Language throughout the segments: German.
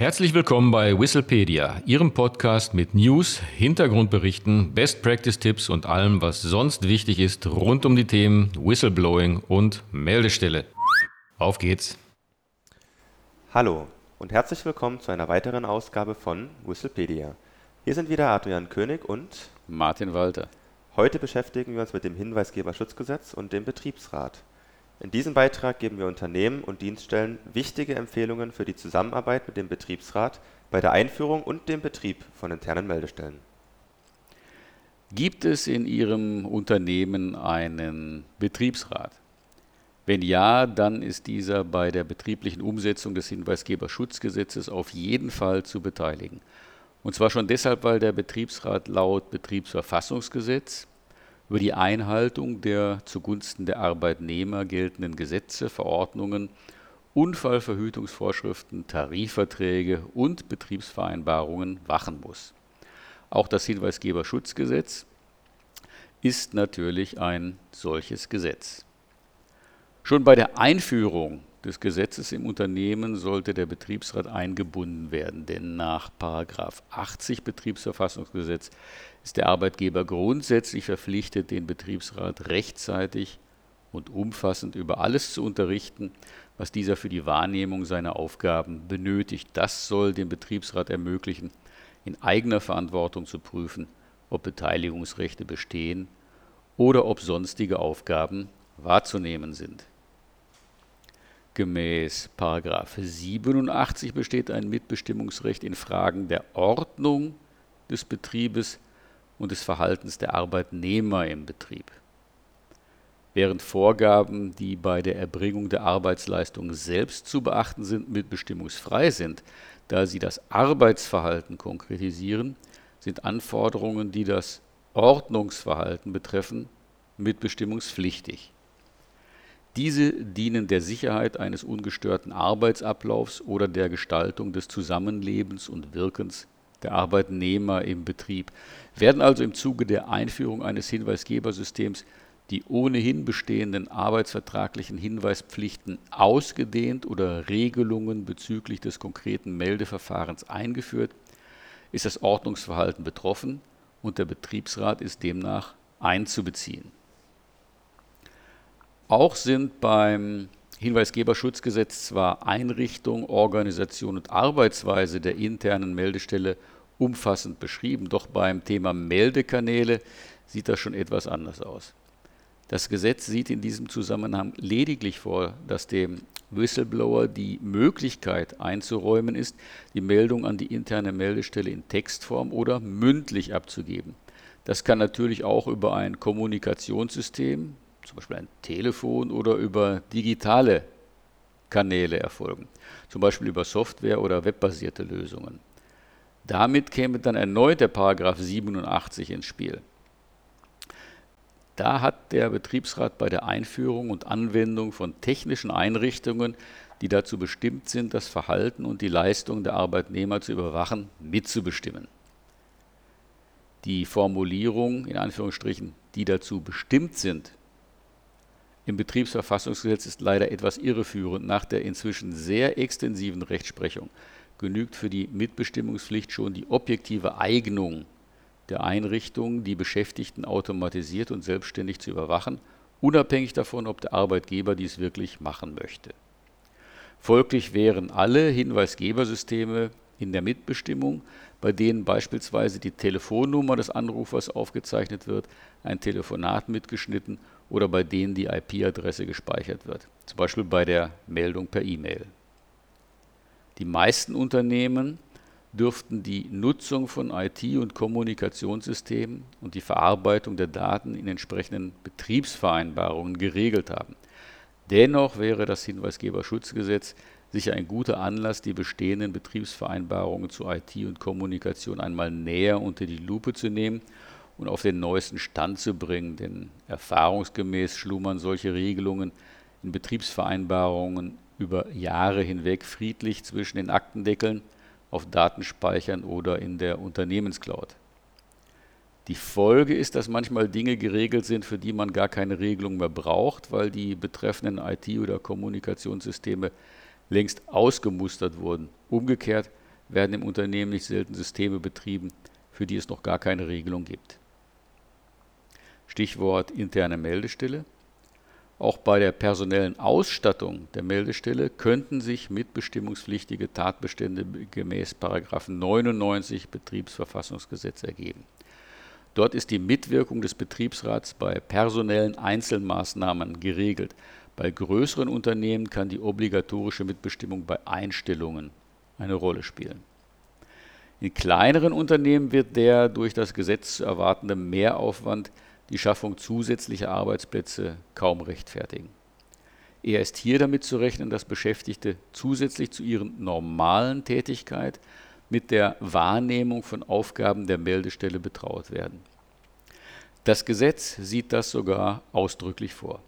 Herzlich willkommen bei Whistlepedia, Ihrem Podcast mit News, Hintergrundberichten, Best Practice Tipps und allem, was sonst wichtig ist rund um die Themen Whistleblowing und Meldestelle. Auf geht's! Hallo und herzlich willkommen zu einer weiteren Ausgabe von Whistlepedia. Hier sind wieder Adrian König und Martin Walter. Heute beschäftigen wir uns mit dem Hinweisgeberschutzgesetz und dem Betriebsrat. In diesem Beitrag geben wir Unternehmen und Dienststellen wichtige Empfehlungen für die Zusammenarbeit mit dem Betriebsrat bei der Einführung und dem Betrieb von internen Meldestellen. Gibt es in Ihrem Unternehmen einen Betriebsrat? Wenn ja, dann ist dieser bei der betrieblichen Umsetzung des Hinweisgeberschutzgesetzes auf jeden Fall zu beteiligen. Und zwar schon deshalb, weil der Betriebsrat laut Betriebsverfassungsgesetz über die Einhaltung der zugunsten der Arbeitnehmer geltenden Gesetze, Verordnungen, Unfallverhütungsvorschriften, Tarifverträge und Betriebsvereinbarungen wachen muss. Auch das Hinweisgeberschutzgesetz ist natürlich ein solches Gesetz. Schon bei der Einführung des Gesetzes im Unternehmen sollte der Betriebsrat eingebunden werden, denn nach 80 Betriebsverfassungsgesetz ist der Arbeitgeber grundsätzlich verpflichtet, den Betriebsrat rechtzeitig und umfassend über alles zu unterrichten, was dieser für die Wahrnehmung seiner Aufgaben benötigt. Das soll dem Betriebsrat ermöglichen, in eigener Verantwortung zu prüfen, ob Beteiligungsrechte bestehen oder ob sonstige Aufgaben wahrzunehmen sind. Gemäß 87 besteht ein Mitbestimmungsrecht in Fragen der Ordnung des Betriebes und des Verhaltens der Arbeitnehmer im Betrieb. Während Vorgaben, die bei der Erbringung der Arbeitsleistung selbst zu beachten sind, mitbestimmungsfrei sind, da sie das Arbeitsverhalten konkretisieren, sind Anforderungen, die das Ordnungsverhalten betreffen, mitbestimmungspflichtig. Diese dienen der Sicherheit eines ungestörten Arbeitsablaufs oder der Gestaltung des Zusammenlebens und Wirkens der Arbeitnehmer im Betrieb, werden also im Zuge der Einführung eines Hinweisgebersystems die ohnehin bestehenden arbeitsvertraglichen Hinweispflichten ausgedehnt oder Regelungen bezüglich des konkreten Meldeverfahrens eingeführt, ist das Ordnungsverhalten betroffen und der Betriebsrat ist demnach einzubeziehen. Auch sind beim Hinweisgeberschutzgesetz zwar Einrichtung, Organisation und Arbeitsweise der internen Meldestelle umfassend beschrieben, doch beim Thema Meldekanäle sieht das schon etwas anders aus. Das Gesetz sieht in diesem Zusammenhang lediglich vor, dass dem Whistleblower die Möglichkeit einzuräumen ist, die Meldung an die interne Meldestelle in Textform oder mündlich abzugeben. Das kann natürlich auch über ein Kommunikationssystem, zum Beispiel ein Telefon oder über digitale Kanäle erfolgen, zum Beispiel über Software oder webbasierte Lösungen. Damit käme dann erneut der Paragraph 87 ins Spiel. Da hat der Betriebsrat bei der Einführung und Anwendung von technischen Einrichtungen, die dazu bestimmt sind, das Verhalten und die Leistung der Arbeitnehmer zu überwachen, mitzubestimmen. Die Formulierung, in Anführungsstrichen, die dazu bestimmt sind, im Betriebsverfassungsgesetz ist leider etwas irreführend. Nach der inzwischen sehr extensiven Rechtsprechung genügt für die Mitbestimmungspflicht schon die objektive Eignung der Einrichtung, die Beschäftigten automatisiert und selbstständig zu überwachen, unabhängig davon, ob der Arbeitgeber dies wirklich machen möchte. Folglich wären alle Hinweisgebersysteme in der Mitbestimmung, bei denen beispielsweise die Telefonnummer des Anrufers aufgezeichnet wird, ein Telefonat mitgeschnitten oder bei denen die IP-Adresse gespeichert wird, zum Beispiel bei der Meldung per E-Mail. Die meisten Unternehmen dürften die Nutzung von IT- und Kommunikationssystemen und die Verarbeitung der Daten in entsprechenden Betriebsvereinbarungen geregelt haben. Dennoch wäre das Hinweisgeberschutzgesetz sicher ein guter Anlass, die bestehenden Betriebsvereinbarungen zu IT und Kommunikation einmal näher unter die Lupe zu nehmen und auf den neuesten Stand zu bringen, denn erfahrungsgemäß schlummern solche Regelungen in Betriebsvereinbarungen über Jahre hinweg friedlich zwischen den Aktendeckeln, auf Datenspeichern oder in der Unternehmenscloud. Die Folge ist, dass manchmal Dinge geregelt sind, für die man gar keine Regelung mehr braucht, weil die betreffenden IT- oder Kommunikationssysteme längst ausgemustert wurden. Umgekehrt werden im Unternehmen nicht selten Systeme betrieben, für die es noch gar keine Regelung gibt. Stichwort interne Meldestelle. Auch bei der personellen Ausstattung der Meldestelle könnten sich mitbestimmungspflichtige Tatbestände gemäß 99 Betriebsverfassungsgesetz ergeben. Dort ist die Mitwirkung des Betriebsrats bei personellen Einzelmaßnahmen geregelt. Bei größeren Unternehmen kann die obligatorische Mitbestimmung bei Einstellungen eine Rolle spielen. In kleineren Unternehmen wird der durch das Gesetz zu erwartende Mehraufwand die Schaffung zusätzlicher Arbeitsplätze kaum rechtfertigen. Eher ist hier damit zu rechnen, dass Beschäftigte zusätzlich zu ihren normalen Tätigkeit mit der Wahrnehmung von Aufgaben der Meldestelle betraut werden. Das Gesetz sieht das sogar ausdrücklich vor.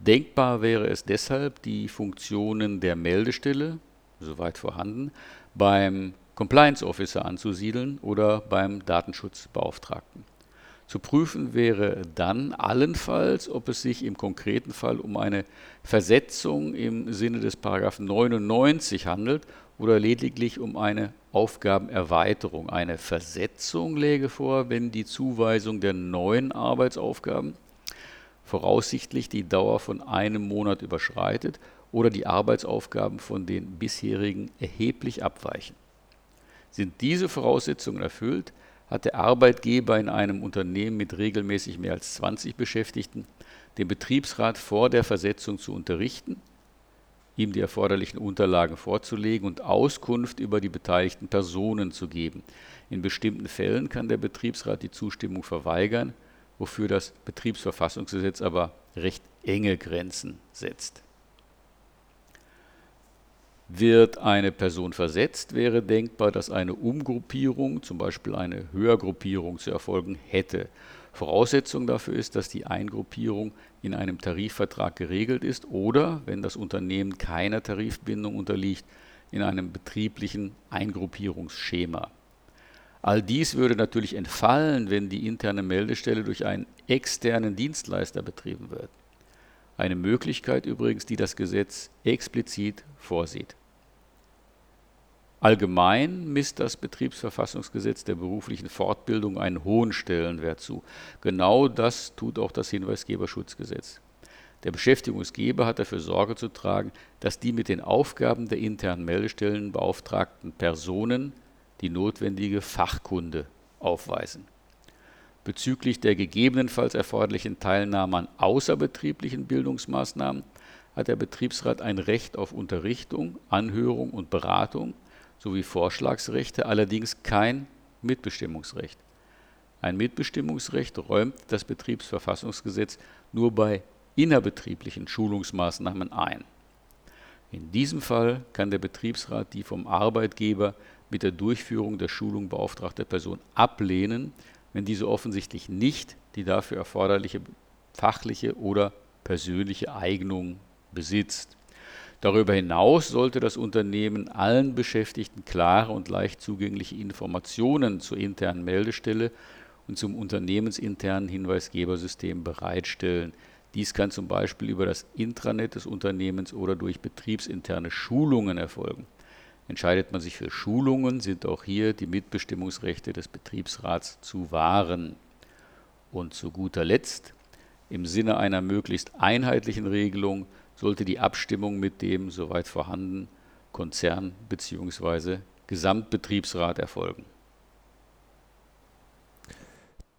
Denkbar wäre es deshalb, die Funktionen der Meldestelle, soweit vorhanden, beim Compliance Officer anzusiedeln oder beim Datenschutzbeauftragten. Zu prüfen wäre dann allenfalls, ob es sich im konkreten Fall um eine Versetzung im Sinne des Paragraphen 99 handelt oder lediglich um eine Aufgabenerweiterung. Eine Versetzung läge vor, wenn die Zuweisung der neuen Arbeitsaufgaben voraussichtlich die Dauer von einem Monat überschreitet oder die Arbeitsaufgaben von den bisherigen erheblich abweichen. Sind diese Voraussetzungen erfüllt, hat der Arbeitgeber in einem Unternehmen mit regelmäßig mehr als 20 Beschäftigten den Betriebsrat vor der Versetzung zu unterrichten, ihm die erforderlichen Unterlagen vorzulegen und Auskunft über die beteiligten Personen zu geben. In bestimmten Fällen kann der Betriebsrat die Zustimmung verweigern, wofür das Betriebsverfassungsgesetz aber recht enge Grenzen setzt. Wird eine Person versetzt, wäre denkbar, dass eine Umgruppierung, zum Beispiel eine Höhergruppierung, zu erfolgen hätte. Voraussetzung dafür ist, dass die Eingruppierung in einem Tarifvertrag geregelt ist oder, wenn das Unternehmen keiner Tarifbindung unterliegt, in einem betrieblichen Eingruppierungsschema. All dies würde natürlich entfallen, wenn die interne Meldestelle durch einen externen Dienstleister betrieben wird. Eine Möglichkeit übrigens, die das Gesetz explizit vorsieht. Allgemein misst das Betriebsverfassungsgesetz der beruflichen Fortbildung einen hohen Stellenwert zu. Genau das tut auch das Hinweisgeberschutzgesetz. Der Beschäftigungsgeber hat dafür Sorge zu tragen, dass die mit den Aufgaben der internen Meldestellen beauftragten Personen die notwendige Fachkunde aufweisen. Bezüglich der gegebenenfalls erforderlichen Teilnahme an außerbetrieblichen Bildungsmaßnahmen hat der Betriebsrat ein Recht auf Unterrichtung, Anhörung und Beratung sowie Vorschlagsrechte, allerdings kein Mitbestimmungsrecht. Ein Mitbestimmungsrecht räumt das Betriebsverfassungsgesetz nur bei innerbetrieblichen Schulungsmaßnahmen ein. In diesem Fall kann der Betriebsrat die vom Arbeitgeber mit der Durchführung der Schulung beauftragte Person ablehnen, wenn diese offensichtlich nicht die dafür erforderliche fachliche oder persönliche Eignung besitzt. Darüber hinaus sollte das Unternehmen allen Beschäftigten klare und leicht zugängliche Informationen zur internen Meldestelle und zum unternehmensinternen Hinweisgebersystem bereitstellen. Dies kann zum Beispiel über das Intranet des Unternehmens oder durch betriebsinterne Schulungen erfolgen. Entscheidet man sich für Schulungen, sind auch hier die Mitbestimmungsrechte des Betriebsrats zu wahren. Und zu guter Letzt, im Sinne einer möglichst einheitlichen Regelung, sollte die Abstimmung mit dem, soweit vorhanden, Konzern bzw. Gesamtbetriebsrat erfolgen.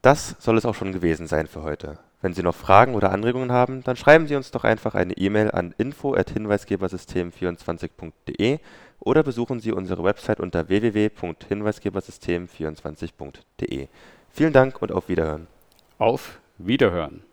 Das soll es auch schon gewesen sein für heute. Wenn Sie noch Fragen oder Anregungen haben, dann schreiben Sie uns doch einfach eine E-Mail an info@hinweisgebersystem24.de oder besuchen Sie unsere Website unter www.hinweisgebersystem24.de. Vielen Dank und auf Wiederhören. Auf Wiederhören.